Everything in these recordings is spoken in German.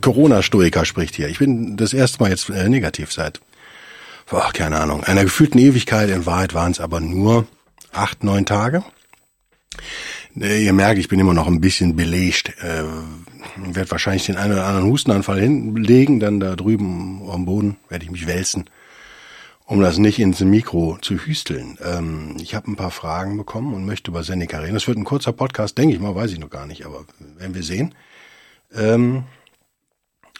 Corona-Stoiker spricht hier. Ich bin das erste Mal jetzt äh, negativ seit, boah, keine Ahnung, einer gefühlten Ewigkeit. In Wahrheit waren es aber nur acht, neun Tage. Äh, ihr merkt, ich bin immer noch ein bisschen belegt. Äh, werde wahrscheinlich den einen oder anderen Hustenanfall hinlegen, dann da drüben am Boden werde ich mich wälzen, um das nicht ins Mikro zu hüsteln. Ähm, ich habe ein paar Fragen bekommen und möchte über Seneca reden. Das wird ein kurzer Podcast, denke ich mal, weiß ich noch gar nicht, aber werden wir sehen. Ähm,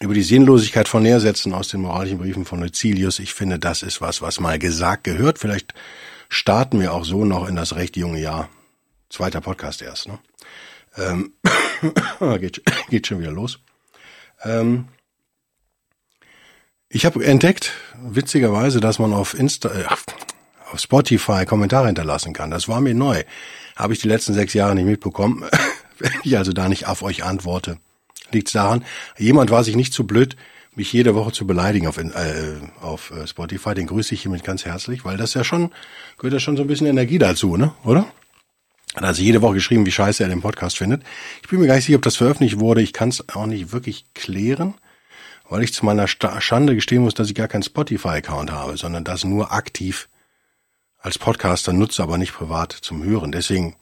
über die Sinnlosigkeit von Nährsätzen aus den moralischen Briefen von Lucilius. Ich finde, das ist was, was mal gesagt gehört. Vielleicht starten wir auch so noch in das recht junge Jahr. Zweiter Podcast erst, ne? Ähm, geht, geht schon wieder los. Ähm, ich habe entdeckt, witzigerweise, dass man auf Insta, äh, auf Spotify Kommentare hinterlassen kann. Das war mir neu. Habe ich die letzten sechs Jahre nicht mitbekommen. Wenn ich also da nicht auf euch antworte, liegt daran, jemand war sich nicht zu blöd, mich jede Woche zu beleidigen auf, äh, auf äh, Spotify. Den grüße ich hiermit ganz herzlich, weil das ja schon, gehört ja schon so ein bisschen Energie dazu, ne? Oder? Hat also jede Woche geschrieben, wie scheiße er den Podcast findet. Ich bin mir gar nicht sicher, ob das veröffentlicht wurde. Ich kann es auch nicht wirklich klären, weil ich zu meiner Schande gestehen muss, dass ich gar keinen Spotify-Account habe, sondern das nur aktiv als Podcaster nutze, aber nicht privat zum Hören. Deswegen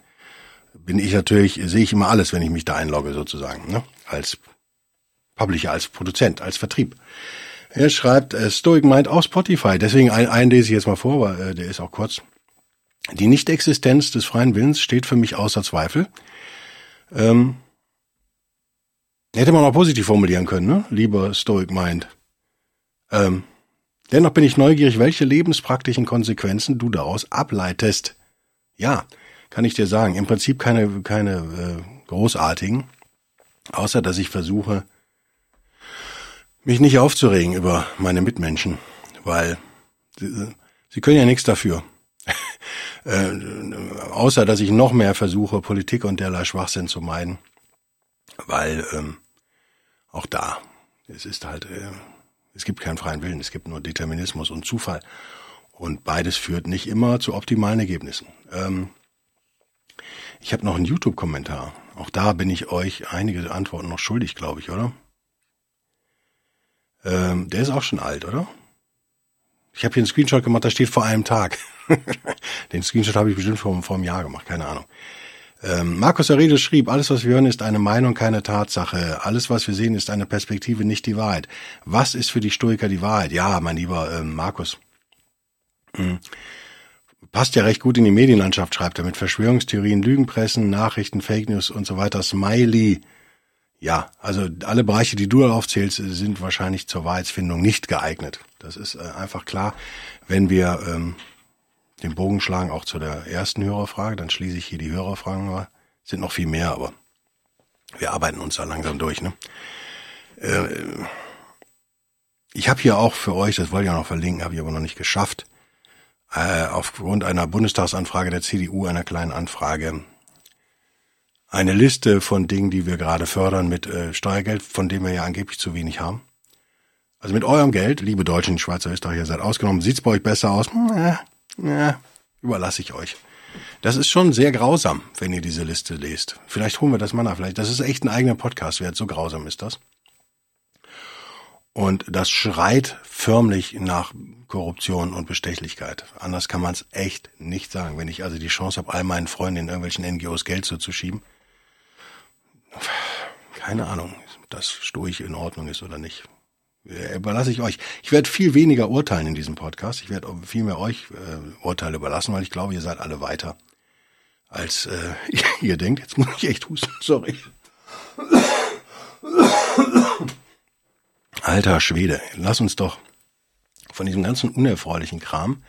bin ich natürlich, sehe ich immer alles, wenn ich mich da einlogge sozusagen, ne? Als Publisher, als Produzent, als Vertrieb. Er schreibt, äh, Stoic meint auch Spotify, deswegen einen, einen lese ich jetzt mal vor, weil äh, der ist auch kurz. Die Nichtexistenz des freien Willens steht für mich außer Zweifel. Ähm, hätte man auch positiv formulieren können, ne? lieber Stoic meint. Ähm, dennoch bin ich neugierig, welche lebenspraktischen Konsequenzen du daraus ableitest. Ja, kann ich dir sagen. Im Prinzip keine, keine äh, großartigen, außer dass ich versuche, mich nicht aufzuregen über meine Mitmenschen, weil sie, sie können ja nichts dafür. äh, außer dass ich noch mehr versuche, Politik und derlei Schwachsinn zu meiden. Weil ähm, auch da, es ist halt, äh, es gibt keinen freien Willen, es gibt nur Determinismus und Zufall. Und beides führt nicht immer zu optimalen Ergebnissen. Ähm, ich habe noch einen YouTube-Kommentar. Auch da bin ich euch einige Antworten noch schuldig, glaube ich, oder? Ähm, der ist auch schon alt, oder? Ich habe hier einen Screenshot gemacht, da steht vor einem Tag. Den Screenshot habe ich bestimmt vor, vor einem Jahr gemacht, keine Ahnung. Ähm, Markus Aurelius schrieb, alles, was wir hören, ist eine Meinung, keine Tatsache. Alles, was wir sehen, ist eine Perspektive, nicht die Wahrheit. Was ist für die Stoiker die Wahrheit? Ja, mein lieber ähm, Markus. Hm. Passt ja recht gut in die Medienlandschaft, schreibt er, mit Verschwörungstheorien, Lügenpressen, Nachrichten, Fake News und so weiter. Smiley. Ja, also alle Bereiche, die du aufzählst, sind wahrscheinlich zur Wahrheitsfindung nicht geeignet. Das ist äh, einfach klar. Wenn wir ähm, den Bogen schlagen, auch zu der ersten Hörerfrage, dann schließe ich hier die Hörerfragen. Sind noch viel mehr, aber wir arbeiten uns da langsam durch. Ne? Äh, ich habe hier auch für euch, das wollte ich auch noch verlinken, habe ich aber noch nicht geschafft, äh, aufgrund einer Bundestagsanfrage der CDU, einer kleinen Anfrage, eine Liste von Dingen, die wir gerade fördern mit äh, Steuergeld, von dem wir ja angeblich zu wenig haben. Also mit eurem Geld, liebe Deutschen, Schweizer, Österreicher, seid ausgenommen, sieht's bei euch besser aus? Äh, ja, überlasse ich euch. Das ist schon sehr grausam, wenn ihr diese Liste lest. Vielleicht holen wir das mal nach. Vielleicht, das ist echt ein eigener Podcast wert. So grausam ist das. Und das schreit förmlich nach Korruption und Bestechlichkeit. Anders kann man es echt nicht sagen. Wenn ich also die Chance habe, all meinen Freunden in irgendwelchen NGOs Geld zuzuschieben, keine Ahnung, ob das stoisch in Ordnung ist oder nicht. Äh, überlasse ich euch. Ich werde viel weniger urteilen in diesem Podcast. Ich werde viel mehr euch äh, Urteile überlassen, weil ich glaube, ihr seid alle weiter, als äh, ihr denkt. Jetzt muss ich echt husten, sorry. Alter Schwede, lass uns doch von diesem ganzen unerfreulichen Kram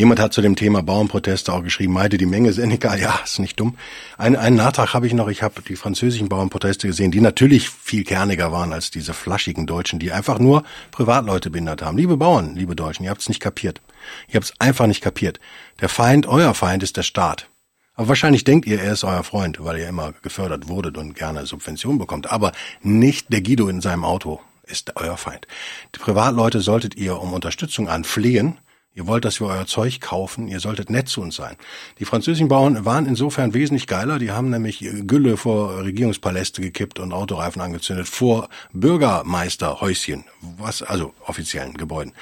Jemand hat zu dem Thema Bauernproteste auch geschrieben, meide die Menge Seneca, ja, ist nicht dumm. Ein, einen Nachtrag habe ich noch, ich habe die französischen Bauernproteste gesehen, die natürlich viel kerniger waren als diese flaschigen Deutschen, die einfach nur Privatleute behindert haben. Liebe Bauern, liebe Deutschen, ihr habt es nicht kapiert. Ihr habt es einfach nicht kapiert. Der Feind, euer Feind ist der Staat. Aber wahrscheinlich denkt ihr, er ist euer Freund, weil ihr immer gefördert wurdet und gerne Subventionen bekommt. Aber nicht der Guido in seinem Auto ist euer Feind. Die Privatleute solltet ihr um Unterstützung anflehen, Ihr wollt, dass wir euer Zeug kaufen, ihr solltet nett zu uns sein. Die französischen Bauern waren insofern wesentlich geiler, die haben nämlich Gülle vor Regierungspaläste gekippt und Autoreifen angezündet vor Bürgermeisterhäuschen, was also offiziellen Gebäuden.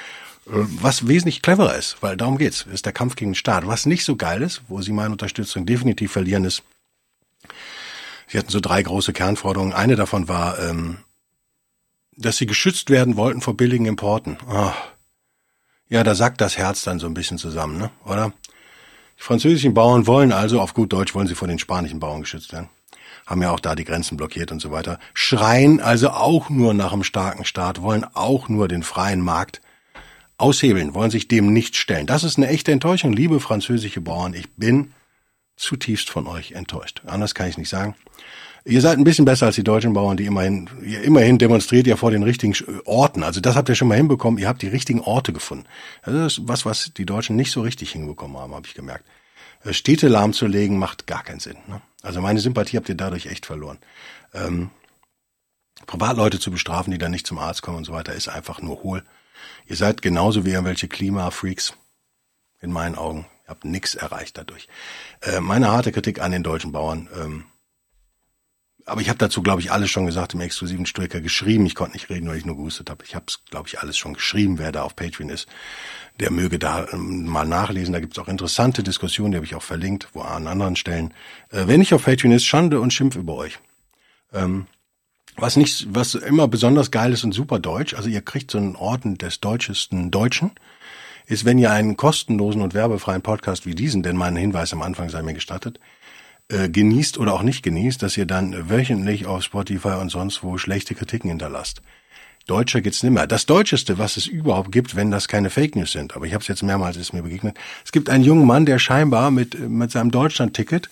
Was wesentlich cleverer ist, weil darum geht's, ist der Kampf gegen den Staat. Was nicht so geil ist, wo sie meine Unterstützung definitiv verlieren, ist, sie hatten so drei große Kernforderungen. Eine davon war, ähm, dass sie geschützt werden wollten vor billigen Importen. Oh ja, da sackt das Herz dann so ein bisschen zusammen, ne? oder? Die französischen Bauern wollen also, auf gut Deutsch, wollen sie vor den spanischen Bauern geschützt werden. Haben ja auch da die Grenzen blockiert und so weiter. Schreien also auch nur nach einem starken Staat, wollen auch nur den freien Markt aushebeln, wollen sich dem nicht stellen. Das ist eine echte Enttäuschung, liebe französische Bauern. Ich bin zutiefst von euch enttäuscht. Anders kann ich nicht sagen. Ihr seid ein bisschen besser als die deutschen Bauern, die immerhin, ihr immerhin demonstriert ihr vor den richtigen Orten. Also das habt ihr schon mal hinbekommen. Ihr habt die richtigen Orte gefunden. Also das ist was, was die Deutschen nicht so richtig hinbekommen haben, habe ich gemerkt. Äh, Städte lahmzulegen macht gar keinen Sinn. Ne? Also meine Sympathie habt ihr dadurch echt verloren. Ähm, Privatleute zu bestrafen, die dann nicht zum Arzt kommen und so weiter, ist einfach nur hohl. Ihr seid genauso wie irgendwelche Klimafreaks. In meinen Augen. Ihr habt nichts erreicht dadurch. Äh, meine harte Kritik an den deutschen Bauern. Ähm, aber ich habe dazu, glaube ich, alles schon gesagt im exklusiven Stoiker geschrieben. Ich konnte nicht reden, weil ich nur gehustet habe. Ich habe es, glaube ich, alles schon geschrieben, wer da auf Patreon ist. Der möge da ähm, mal nachlesen. Da gibt es auch interessante Diskussionen, die habe ich auch verlinkt, wo an anderen Stellen. Äh, wer nicht auf Patreon ist, Schande und Schimpf über euch. Ähm, was nicht, was immer besonders geil ist und super deutsch, also ihr kriegt so einen Orden des deutschesten Deutschen, ist, wenn ihr einen kostenlosen und werbefreien Podcast wie diesen, denn mein Hinweis am Anfang sei mir gestattet, äh, genießt oder auch nicht genießt, dass ihr dann wöchentlich auf Spotify und sonst wo schlechte Kritiken hinterlasst. Deutscher geht's nimmer. Das Deutscheste, was es überhaupt gibt, wenn das keine Fake News sind. Aber ich habe es jetzt mehrmals ist mir begegnet. Es gibt einen jungen Mann, der scheinbar mit mit seinem Deutschland-Ticket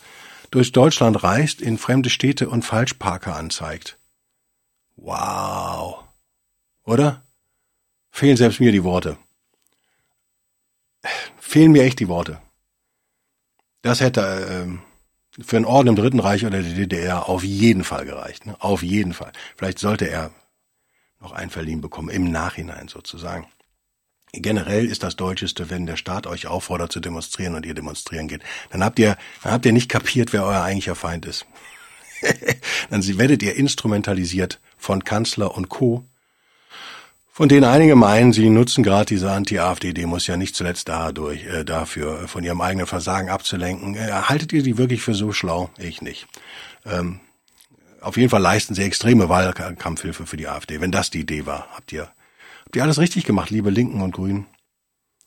durch Deutschland reist, in fremde Städte und Falschparker anzeigt. Wow. Oder? Fehlen selbst mir die Worte. Fehlen mir echt die Worte. Das hätte ähm, für einen Orden im Dritten Reich oder der DDR auf jeden Fall gereicht. Ne? Auf jeden Fall. Vielleicht sollte er noch einen verliehen bekommen, im Nachhinein sozusagen. Generell ist das Deutscheste, wenn der Staat euch auffordert zu demonstrieren und ihr demonstrieren geht. Dann habt ihr, dann habt ihr nicht kapiert, wer euer eigentlicher Feind ist. dann werdet ihr instrumentalisiert von Kanzler und Co von denen einige meinen, sie nutzen gerade diese Anti-AfD-Demos ja nicht zuletzt dadurch, äh, dafür, von ihrem eigenen Versagen abzulenken. Äh, haltet ihr die wirklich für so schlau? Ich nicht. Ähm, auf jeden Fall leisten sie extreme Wahlkampfhilfe für die AfD, wenn das die Idee war. Habt ihr, habt ihr alles richtig gemacht, liebe Linken und Grünen?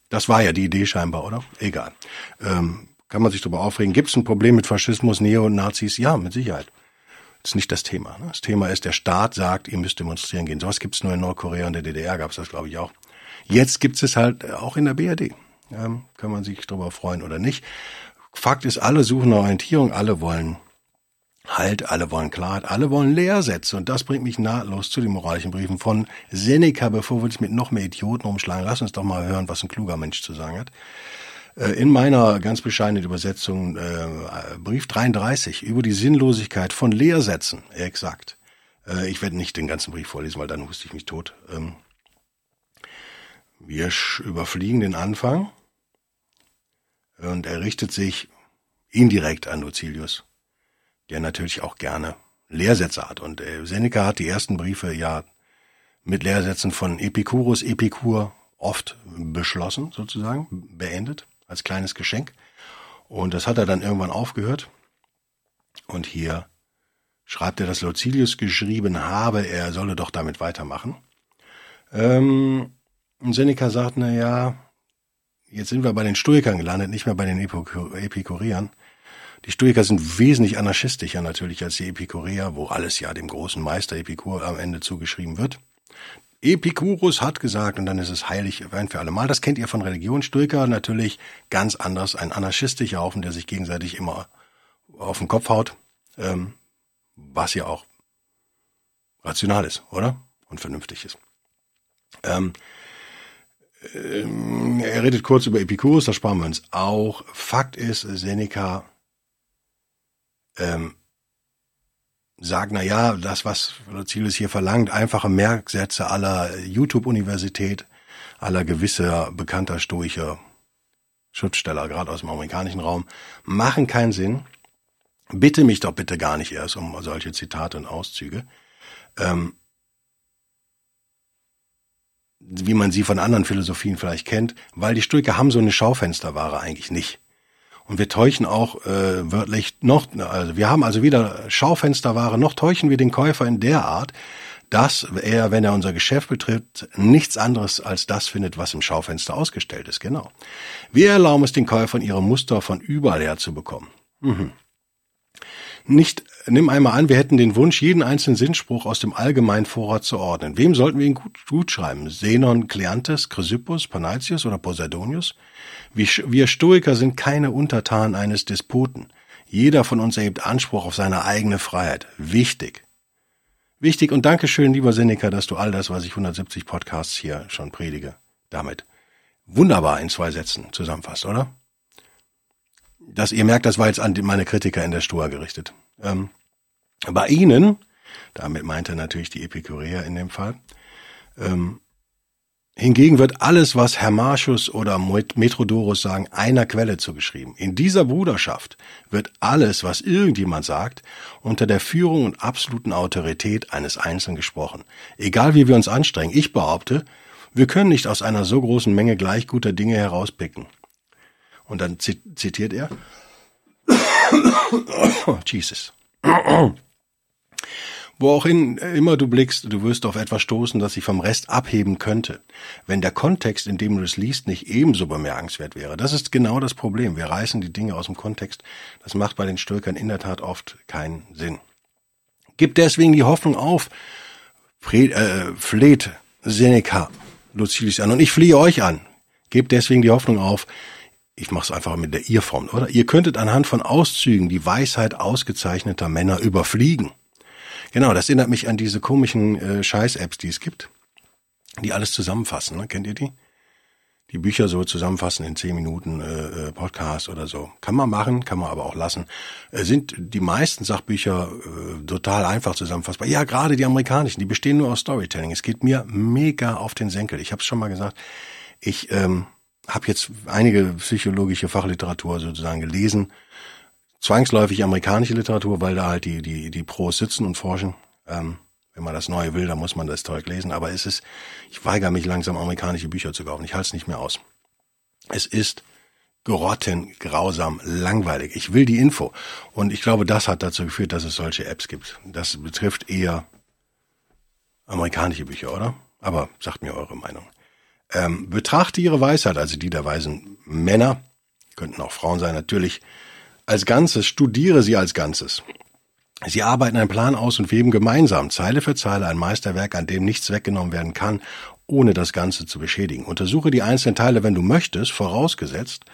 Das war ja die Idee scheinbar, oder? Egal. Ähm, kann man sich darüber aufregen. Gibt es ein Problem mit Faschismus, Neonazis? Ja, mit Sicherheit. Das ist nicht das Thema. Ne? Das Thema ist, der Staat sagt, ihr müsst demonstrieren gehen. Sowas gibt es nur in Nordkorea und der DDR gab es das, glaube ich, auch. Jetzt gibt es halt auch in der BRD. Ähm, kann man sich darüber freuen oder nicht. Fakt ist, alle suchen Orientierung, alle wollen Halt, alle wollen Klarheit, alle wollen Lehrsätze. Und das bringt mich nahtlos zu den moralischen Briefen von Seneca, bevor wir uns mit noch mehr Idioten umschlagen. Lass uns doch mal hören, was ein kluger Mensch zu sagen hat. Äh, in meiner ganz bescheidenen Übersetzung äh, Brief 33 über die Sinnlosigkeit von Lehrsätzen, exakt. Äh, ich werde nicht den ganzen Brief vorlesen, weil dann huste ich mich tot. Ähm, wir überfliegen den Anfang und er richtet sich indirekt an Lucilius, der natürlich auch gerne Lehrsätze hat. Und äh, Seneca hat die ersten Briefe ja mit Lehrsätzen von Epicurus, Epikur oft beschlossen, sozusagen, beendet als kleines Geschenk. Und das hat er dann irgendwann aufgehört. Und hier schreibt er, dass Lucilius geschrieben habe, er solle doch damit weitermachen. Ähm, Seneca sagt, na ja, jetzt sind wir bei den Stoikern gelandet, nicht mehr bei den Epikureern. Die Stoiker sind wesentlich anarchistischer natürlich als die Epikureer, wo alles ja dem großen Meister Epikur am Ende zugeschrieben wird. Epikurus hat gesagt, und dann ist es heilig ein für alle Mal. Das kennt ihr von Religion. Stoiker natürlich ganz anders. Ein anarchistischer Haufen, der sich gegenseitig immer auf den Kopf haut. Ähm, was ja auch rational ist, oder? Und vernünftig ist. Ähm, ähm, er redet kurz über Epikurus, das sparen wir uns auch. Fakt ist, Seneca ähm, sagt, na ja, das, was Ziel hier verlangt, einfache Merksätze aller YouTube-Universität, aller gewisser bekannter stoischer Schriftsteller, gerade aus dem amerikanischen Raum, machen keinen Sinn. Bitte mich doch bitte gar nicht erst um solche Zitate und Auszüge. Ähm, wie man sie von anderen Philosophien vielleicht kennt, weil die Stoiker haben so eine Schaufensterware eigentlich nicht. Und wir täuschen auch äh, wörtlich noch, also wir haben also wieder Schaufensterware, noch täuschen wir den Käufer in der Art, dass er, wenn er unser Geschäft betritt, nichts anderes als das findet, was im Schaufenster ausgestellt ist. Genau. Wir erlauben es den Käufern, ihre Muster von überall her zu bekommen. Mhm. Nicht, nimm einmal an, wir hätten den Wunsch, jeden einzelnen Sinnspruch aus dem allgemeinen Vorrat zu ordnen. Wem sollten wir ihn gut, gut schreiben? Zenon, Kleantes, Chrysippus, Panaitius oder Poseidonius? Wir Stoiker sind keine Untertanen eines Despoten. Jeder von uns erhebt Anspruch auf seine eigene Freiheit. Wichtig. Wichtig und Dankeschön, lieber Seneca, dass du all das, was ich 170 Podcasts hier schon predige, damit wunderbar in zwei Sätzen zusammenfasst, oder? Das, ihr merkt, das war jetzt an meine Kritiker in der Stoa gerichtet. Ähm, bei ihnen, damit meint er natürlich die Epikureer in dem Fall, ähm, Hingegen wird alles, was Hermarchus oder Metrodorus sagen, einer Quelle zugeschrieben. In dieser Bruderschaft wird alles, was irgendjemand sagt, unter der Führung und absoluten Autorität eines Einzelnen gesprochen. Egal wie wir uns anstrengen, ich behaupte, wir können nicht aus einer so großen Menge gleich guter Dinge herauspicken. Und dann zitiert er, Jesus. Wo auch in, immer du blickst, du wirst auf etwas stoßen, das sich vom Rest abheben könnte, wenn der Kontext, in dem du es liest, nicht ebenso bemerkenswert wäre. Das ist genau das Problem. Wir reißen die Dinge aus dem Kontext. Das macht bei den Stölkern in der Tat oft keinen Sinn. Gib deswegen die Hoffnung auf, fleht, äh, fleht Seneca Lucilius an. Und ich fliehe euch an. Gebt deswegen die Hoffnung auf, ich mache es einfach mit der Ihr-Form, oder? Ihr könntet anhand von Auszügen die Weisheit ausgezeichneter Männer überfliegen Genau, das erinnert mich an diese komischen äh, Scheiß-Apps, die es gibt, die alles zusammenfassen. Ne? Kennt ihr die? Die Bücher so zusammenfassen in zehn Minuten äh, äh, Podcast oder so. Kann man machen, kann man aber auch lassen. Äh, sind die meisten Sachbücher äh, total einfach zusammenfassbar. Ja, gerade die amerikanischen, die bestehen nur aus Storytelling. Es geht mir mega auf den Senkel. Ich habe es schon mal gesagt. Ich ähm, habe jetzt einige psychologische Fachliteratur sozusagen gelesen zwangsläufig amerikanische Literatur, weil da halt die, die, die Pros sitzen und forschen. Ähm, wenn man das Neue will, dann muss man das Zeug lesen. Aber es ist, ich weigere mich langsam, amerikanische Bücher zu kaufen. Ich halte es nicht mehr aus. Es ist gerotten, grausam, langweilig. Ich will die Info. Und ich glaube, das hat dazu geführt, dass es solche Apps gibt. Das betrifft eher amerikanische Bücher, oder? Aber sagt mir eure Meinung. Ähm, betrachte ihre Weisheit, also die der weisen Männer, könnten auch Frauen sein, natürlich als Ganzes, studiere sie als Ganzes. Sie arbeiten einen Plan aus und weben gemeinsam, Zeile für Zeile, ein Meisterwerk, an dem nichts weggenommen werden kann, ohne das Ganze zu beschädigen. Untersuche die einzelnen Teile, wenn du möchtest, vorausgesetzt,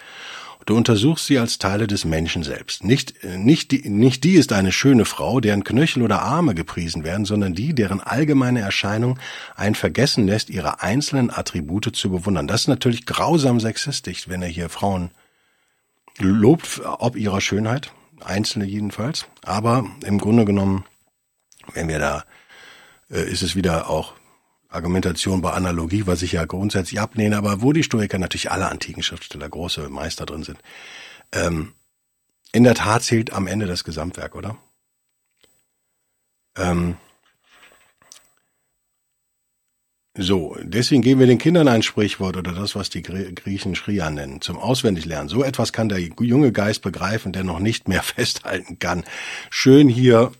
du untersuchst sie als Teile des Menschen selbst. Nicht, nicht, die, nicht die ist eine schöne Frau, deren Knöchel oder Arme gepriesen werden, sondern die, deren allgemeine Erscheinung ein Vergessen lässt, ihre einzelnen Attribute zu bewundern. Das ist natürlich grausam sexistisch, wenn er hier Frauen lobt ob ihrer Schönheit, einzelne jedenfalls, aber im Grunde genommen, wenn wir da, äh, ist es wieder auch Argumentation bei Analogie, was ich ja grundsätzlich ablehne, aber wo die Stoiker natürlich alle antiken Schriftsteller große Meister drin sind. Ähm, in der Tat zählt am Ende das Gesamtwerk, oder? Ähm, So, deswegen geben wir den Kindern ein Sprichwort oder das, was die Griechen Schria nennen, zum Auswendiglernen. So etwas kann der junge Geist begreifen, der noch nicht mehr festhalten kann. Schön hier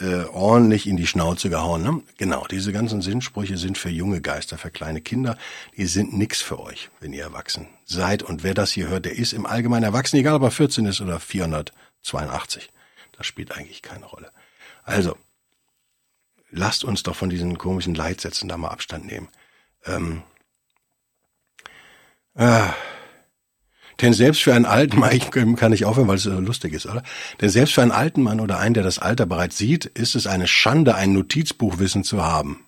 äh, ordentlich in die Schnauze gehauen. Ne? Genau, diese ganzen Sinnsprüche sind für junge Geister, für kleine Kinder. Die sind nix für euch, wenn ihr erwachsen seid. Und wer das hier hört, der ist im Allgemeinen erwachsen, egal ob er 14 ist oder 482. Das spielt eigentlich keine Rolle. Also, lasst uns doch von diesen komischen Leitsätzen da mal Abstand nehmen. Ähm, äh, denn selbst für einen alten Mann, ich kann nicht aufhören, weil es so lustig ist, oder? Denn selbst für einen alten Mann oder einen, der das Alter bereits sieht, ist es eine Schande, ein Notizbuchwissen zu haben.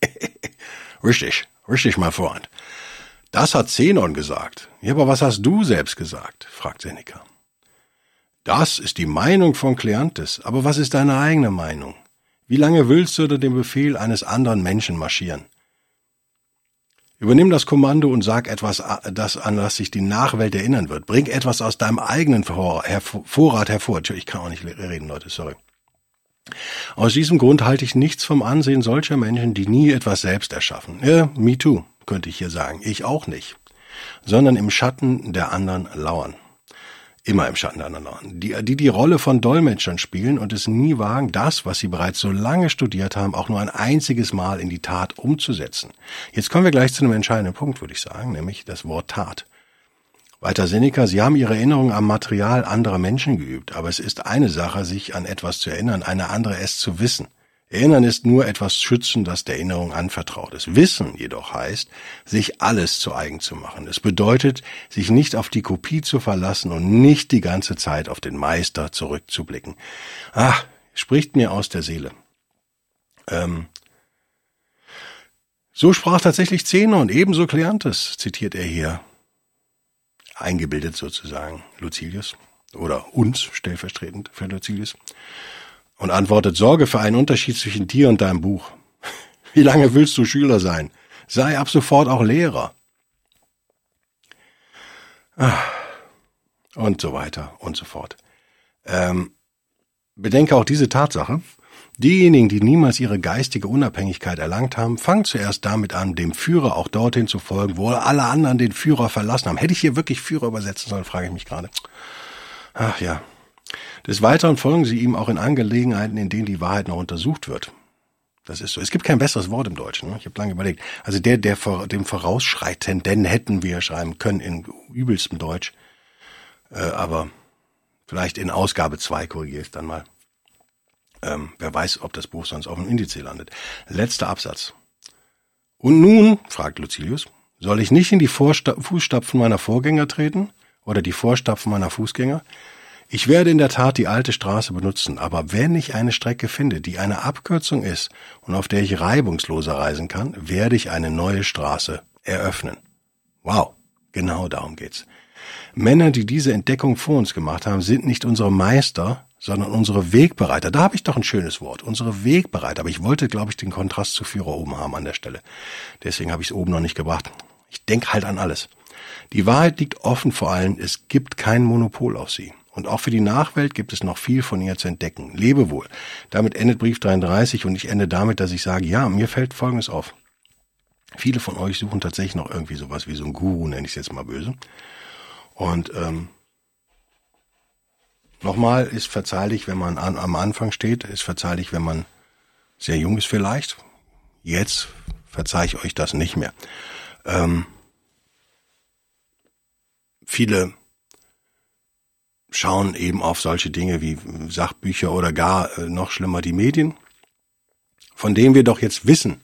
richtig, richtig, mein Freund. Das hat Zenon gesagt. Ja, aber was hast du selbst gesagt? fragt Seneca. Das ist die Meinung von Kleantes. Aber was ist deine eigene Meinung? Wie lange willst du unter dem Befehl eines anderen Menschen marschieren? Übernimm das Kommando und sag etwas, das an das sich die Nachwelt erinnern wird. Bring etwas aus deinem eigenen Vorrat hervor. Ich kann auch nicht reden, Leute, sorry. Aus diesem Grund halte ich nichts vom Ansehen solcher Menschen, die nie etwas selbst erschaffen. Ja, me too, könnte ich hier sagen. Ich auch nicht. Sondern im Schatten der anderen lauern immer im Schatten der anderen, die, die die Rolle von Dolmetschern spielen und es nie wagen, das, was sie bereits so lange studiert haben, auch nur ein einziges Mal in die Tat umzusetzen. Jetzt kommen wir gleich zu einem entscheidenden Punkt, würde ich sagen, nämlich das Wort Tat. Weiter Seneca, Sie haben Ihre Erinnerung am Material anderer Menschen geübt, aber es ist eine Sache, sich an etwas zu erinnern, eine andere es zu wissen. Erinnern ist nur etwas schützen, das der Erinnerung anvertraut ist. Wissen jedoch heißt, sich alles zu eigen zu machen. Es bedeutet, sich nicht auf die Kopie zu verlassen und nicht die ganze Zeit auf den Meister zurückzublicken. Ach, spricht mir aus der Seele. Ähm, so sprach tatsächlich Zenon, ebenso Kleantes, zitiert er hier. Eingebildet sozusagen Lucilius oder uns stellvertretend für Lucilius und antwortet, sorge für einen Unterschied zwischen dir und deinem Buch. Wie lange willst du Schüler sein? Sei ab sofort auch Lehrer. Ah. Und so weiter und so fort. Ähm, bedenke auch diese Tatsache. Diejenigen, die niemals ihre geistige Unabhängigkeit erlangt haben, fangen zuerst damit an, dem Führer auch dorthin zu folgen, wo alle anderen den Führer verlassen haben. Hätte ich hier wirklich Führer übersetzen sollen, frage ich mich gerade. Ach ja, des Weiteren folgen sie ihm auch in Angelegenheiten, in denen die Wahrheit noch untersucht wird. Das ist so. Es gibt kein besseres Wort im Deutschen. Ne? Ich habe lange überlegt. Also der, der vor dem Vorausschreitenden hätten wir schreiben können in übelstem Deutsch. Äh, aber vielleicht in Ausgabe zwei korrigiere ich dann mal. Ähm, wer weiß, ob das Buch sonst auf dem Indiz landet. Letzter Absatz. Und nun, fragt Lucilius, soll ich nicht in die Vorsta Fußstapfen meiner Vorgänger treten oder die Vorstapfen meiner Fußgänger? Ich werde in der Tat die alte Straße benutzen, aber wenn ich eine Strecke finde, die eine Abkürzung ist und auf der ich reibungsloser reisen kann, werde ich eine neue Straße eröffnen. Wow, genau darum geht's. Männer, die diese Entdeckung vor uns gemacht haben, sind nicht unsere Meister, sondern unsere Wegbereiter. Da habe ich doch ein schönes Wort, unsere Wegbereiter. Aber ich wollte, glaube ich, den Kontrast zu Führer oben haben an der Stelle. Deswegen habe ich es oben noch nicht gebracht. Ich denke halt an alles. Die Wahrheit liegt offen vor allen, es gibt kein Monopol auf sie. Und auch für die Nachwelt gibt es noch viel von ihr zu entdecken. Lebe wohl. Damit endet Brief 33 und ich ende damit, dass ich sage, ja, mir fällt Folgendes auf. Viele von euch suchen tatsächlich noch irgendwie sowas wie so ein Guru, nenne ich es jetzt mal böse. Und ähm, nochmal ist verzeihlich, wenn man an, am Anfang steht, ist verzeihlich, wenn man sehr jung ist vielleicht. Jetzt verzeih ich euch das nicht mehr. Ähm, viele schauen eben auf solche Dinge wie Sachbücher oder gar äh, noch schlimmer die Medien, von denen wir doch jetzt wissen,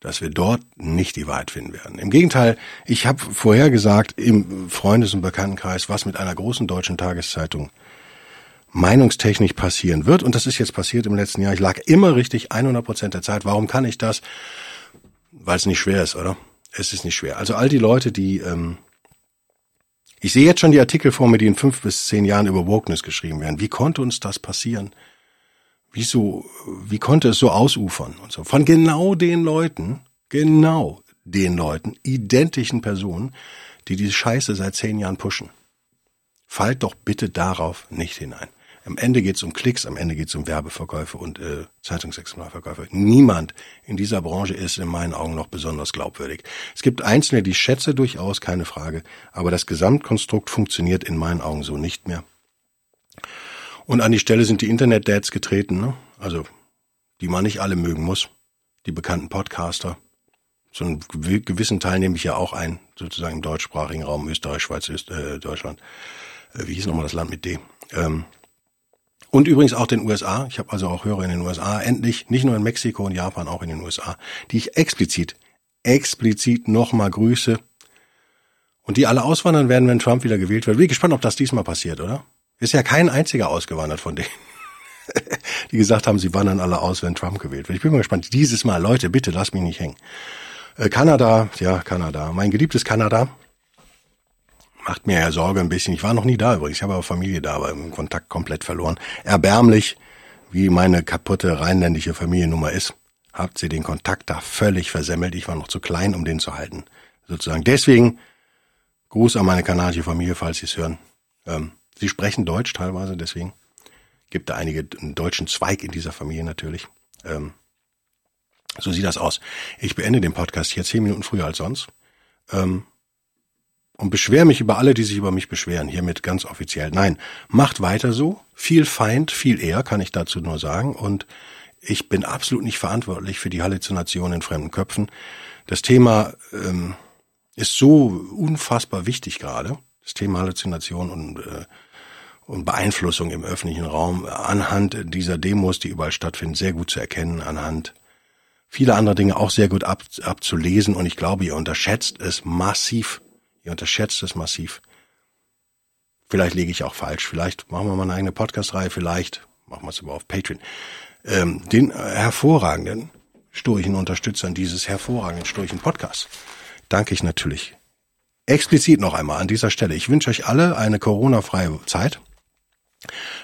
dass wir dort nicht die Wahrheit finden werden. Im Gegenteil, ich habe vorher gesagt im Freundes- und Bekanntenkreis, was mit einer großen deutschen Tageszeitung meinungstechnisch passieren wird. Und das ist jetzt passiert im letzten Jahr. Ich lag immer richtig 100 Prozent der Zeit. Warum kann ich das? Weil es nicht schwer ist, oder? Es ist nicht schwer. Also all die Leute, die ähm, ich sehe jetzt schon die Artikel vor mir, die in fünf bis zehn Jahren über Wokeness geschrieben werden. Wie konnte uns das passieren? Wieso, wie konnte es so ausufern und so? Von genau den Leuten, genau den Leuten, identischen Personen, die diese Scheiße seit zehn Jahren pushen. Fallt doch bitte darauf nicht hinein. Am Ende geht es um Klicks, am Ende geht es um Werbeverkäufe und äh, Zeitungsexemplarverkäufe. Niemand in dieser Branche ist in meinen Augen noch besonders glaubwürdig. Es gibt Einzelne, die schätze durchaus, keine Frage, aber das Gesamtkonstrukt funktioniert in meinen Augen so nicht mehr. Und an die Stelle sind die Internet-Dads getreten, ne? also die man nicht alle mögen muss, die bekannten Podcaster. So einen gewissen Teil nehme ich ja auch ein, sozusagen im deutschsprachigen Raum, Österreich, Schweiz, Öst, äh, Deutschland. Äh, wie hieß nochmal das Land mit D? Ähm, Und übrigens auch den USA. Ich habe also auch Hörer in den USA. Endlich, nicht nur in Mexiko und Japan, auch in den USA, die ich explizit, explizit nochmal grüße. Und die alle auswandern werden, wenn Trump wieder gewählt wird. Bin gespannt, ob das diesmal passiert, oder? Ist ja kein einziger ausgewandert von denen, die gesagt haben, sie wandern alle aus, wenn Trump gewählt wird. Ich bin mal gespannt. Dieses Mal, Leute, bitte lasst mich nicht hängen. Äh, Kanada, ja, Kanada. Mein geliebtes Kanada macht mir ja Sorge ein bisschen. Ich war noch nie da übrigens. Ich habe aber Familie da, aber im Kontakt komplett verloren. Erbärmlich, wie meine kaputte rheinländische Familiennummer ist, habt sie den Kontakt da völlig versemmelt. Ich war noch zu klein, um den zu halten. Sozusagen. Deswegen Gruß an meine kanadische Familie, falls Sie es hören. Ähm, sie sprechen Deutsch teilweise, deswegen gibt da einige einen deutschen Zweig in dieser Familie natürlich. Ähm, so sieht das aus. Ich beende den Podcast hier zehn Minuten früher als sonst. Ähm, und beschwere mich über alle, die sich über mich beschweren, hiermit ganz offiziell. Nein, macht weiter so. Viel Feind, viel eher, kann ich dazu nur sagen. Und ich bin absolut nicht verantwortlich für die Halluzination in fremden Köpfen. Das Thema ähm, ist so unfassbar wichtig gerade. Das Thema Halluzination und, äh, und Beeinflussung im öffentlichen Raum anhand dieser Demos, die überall stattfinden, sehr gut zu erkennen, anhand vieler anderer Dinge auch sehr gut ab, abzulesen. Und ich glaube, ihr unterschätzt es massiv Ihr unterschätzt es massiv. Vielleicht liege ich auch falsch. Vielleicht machen wir mal eine eigene Podcast-Reihe. Vielleicht machen wir es aber auf Patreon. Ähm, den hervorragenden sturchen Unterstützern dieses hervorragenden sturchen Podcasts danke ich natürlich explizit noch einmal an dieser Stelle. Ich wünsche euch alle eine Corona-freie Zeit.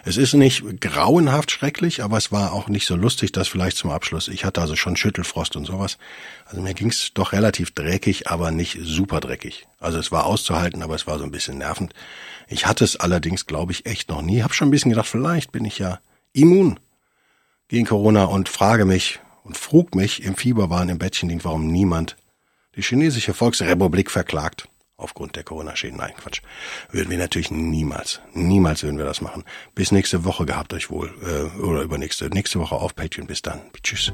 Es ist nicht grauenhaft schrecklich, aber es war auch nicht so lustig, das vielleicht zum Abschluss. Ich hatte also schon Schüttelfrost und sowas. Also mir ging's doch relativ dreckig, aber nicht super dreckig. Also es war auszuhalten, aber es war so ein bisschen nervend. Ich hatte es allerdings, glaube ich, echt noch nie. Hab schon ein bisschen gedacht, vielleicht bin ich ja immun gegen Corona und frage mich und frug mich im Fieberwahn im Bettchen warum niemand die chinesische Volksrepublik verklagt aufgrund der Corona-Schäden. Nein, Quatsch. Würden wir natürlich niemals, niemals würden wir das machen. Bis nächste Woche gehabt euch wohl äh, oder übernächste, nächste Woche auf Patreon. Bis dann. Tschüss.